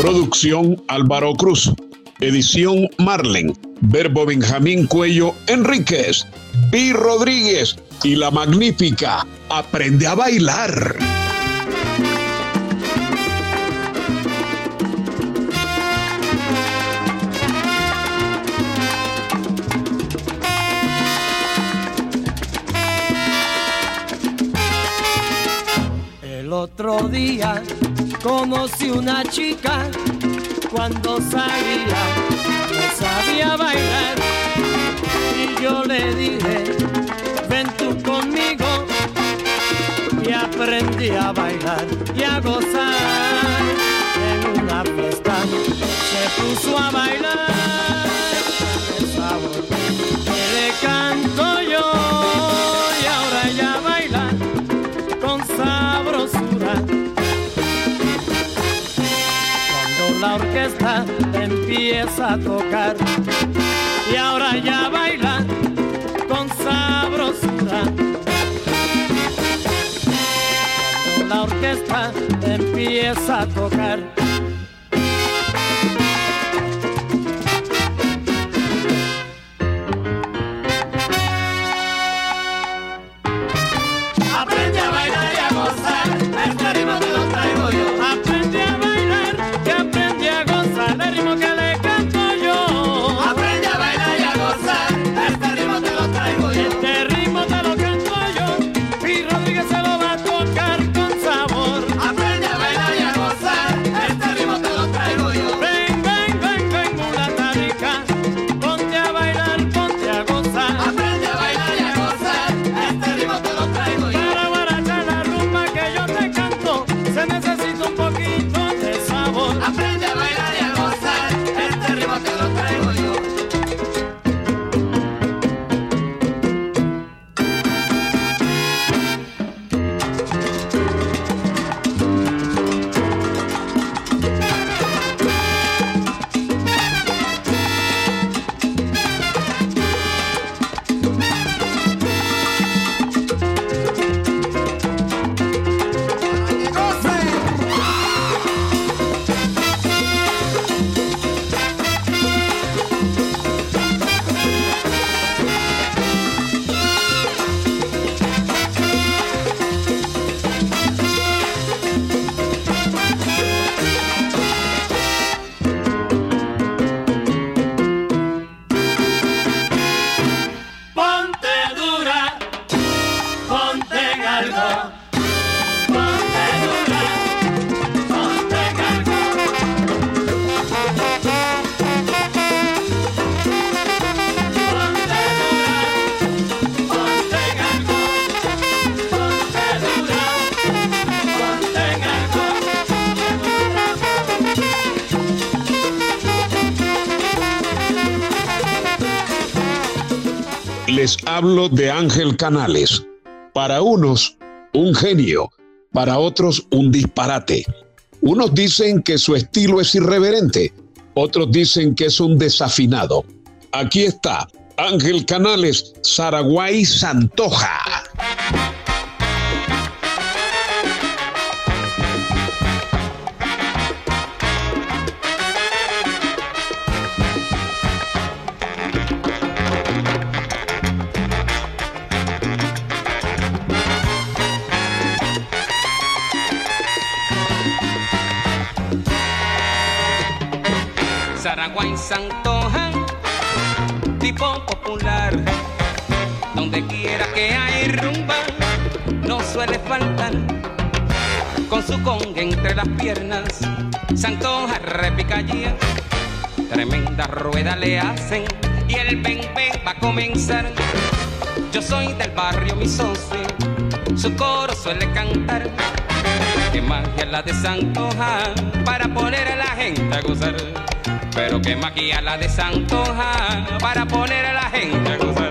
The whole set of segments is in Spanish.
Producción Álvaro Cruz. Edición Marlen. Verbo Benjamín Cuello Enríquez. Pi Rodríguez. Y la magnífica Aprende a bailar. El otro día conocí una chica cuando salía, no sabía bailar. Y yo le dije, ven tú conmigo y aprendí a bailar y a gozar. En una fiesta se puso a bailar orquesta empieza a tocar y ahora ya baila con sabrosura. La orquesta empieza a tocar. Les hablo de Ángel Canales. Para unos, un genio. Para otros, un disparate. Unos dicen que su estilo es irreverente. Otros dicen que es un desafinado. Aquí está Ángel Canales, Zaraguay Santoja. Hay rumba, no suele faltar. Con su conga entre las piernas, Santoja repica allí. Tremenda rueda le hacen y el ven ven va a comenzar. Yo soy del barrio mi socio, su coro suele cantar. Que magia la de Santoja para poner a la gente a gozar. Pero que magia la de Santoja para poner a la gente a gozar.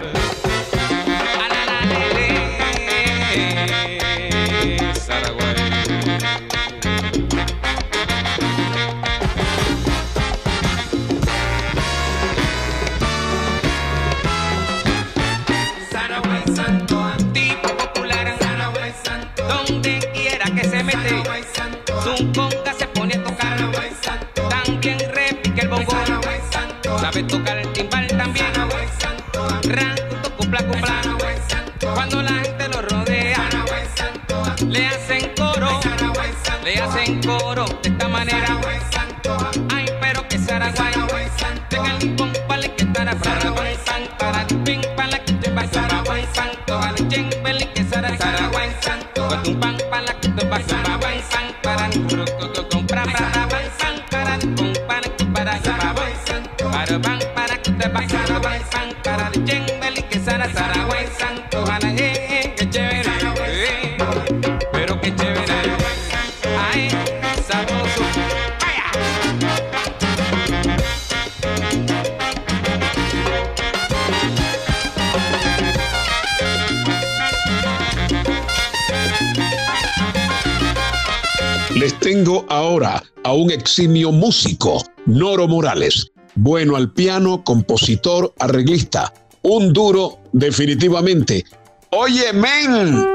Coro de esta manera, ay pero que Saraguay, Saragüey Santoa, tenga el pom pale que tara para buen san para ping pala que te va santo, que santo, con un pan pala que te va Saraguay san para que compra para para con para que para santo, para van para que te va para que Saraguay santo, tengo ahora a un eximio músico, Noro Morales. Bueno al piano, compositor, arreglista. Un duro, definitivamente. Oye, men.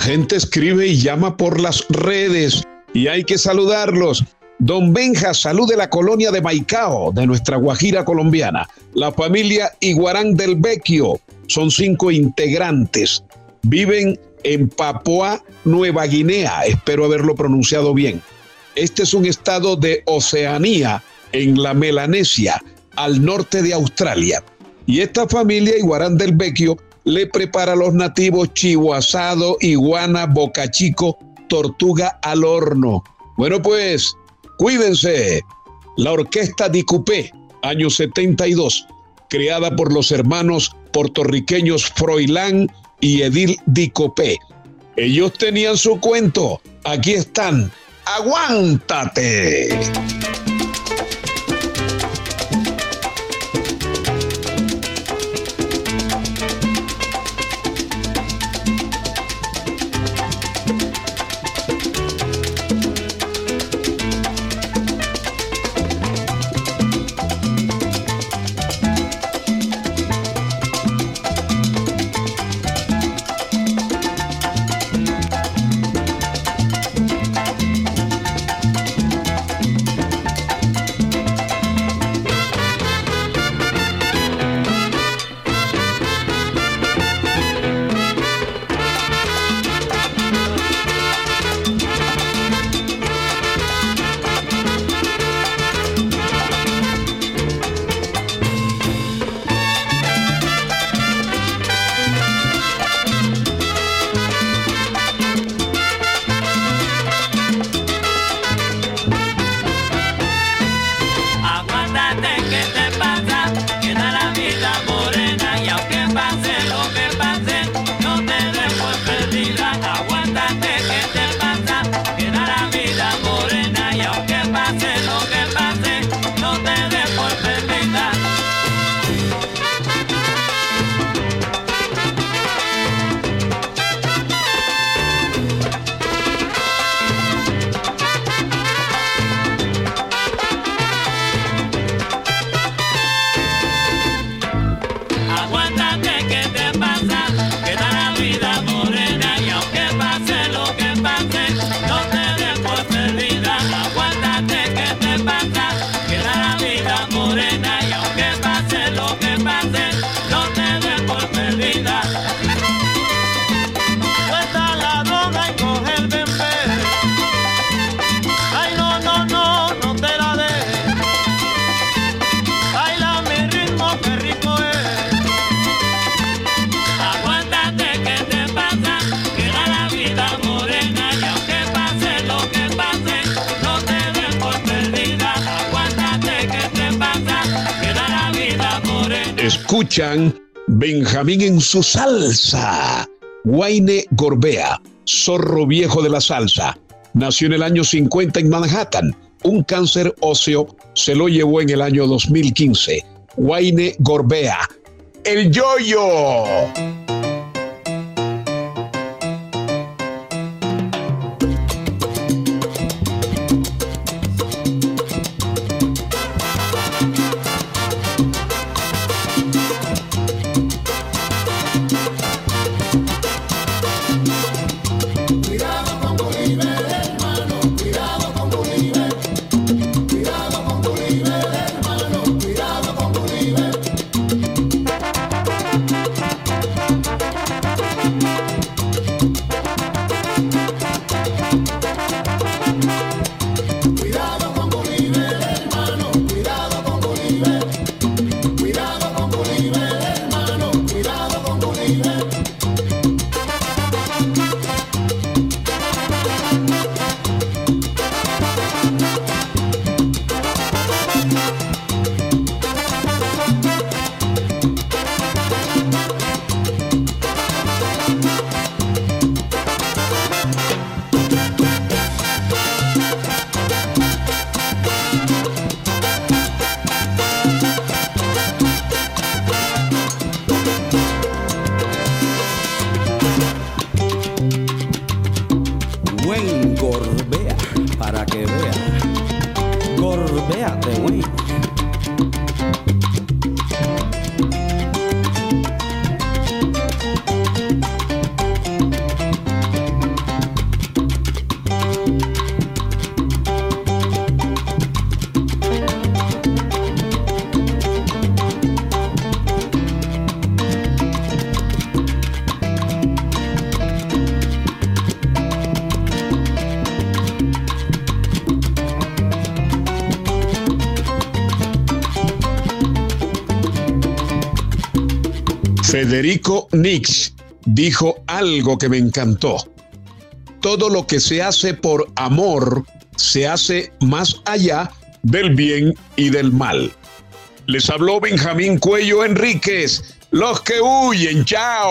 Gente escribe y llama por las redes y hay que saludarlos. Don Benja, salud de la colonia de Maicao, de nuestra Guajira colombiana. La familia Iguarán del Vecchio, son cinco integrantes. Viven en Papua Nueva Guinea, espero haberlo pronunciado bien. Este es un estado de Oceanía, en la Melanesia, al norte de Australia. Y esta familia Iguarán del Vecchio le prepara a los nativos chivo asado, iguana, bocachico, tortuga al horno. Bueno, pues, cuídense. La orquesta Di Coupé, año 72, creada por los hermanos puertorriqueños Froilán y Edil Di Copé. Ellos tenían su cuento. Aquí están. ¡Aguántate! Escuchan Benjamín en su salsa. Wayne Gorbea, zorro viejo de la salsa. Nació en el año 50 en Manhattan. Un cáncer óseo se lo llevó en el año 2015. Wayne Gorbea. El yoyo. Wayne Federico Nix dijo algo que me encantó. Todo lo que se hace por amor se hace más allá del bien y del mal. Les habló Benjamín Cuello Enríquez. Los que huyen, chao.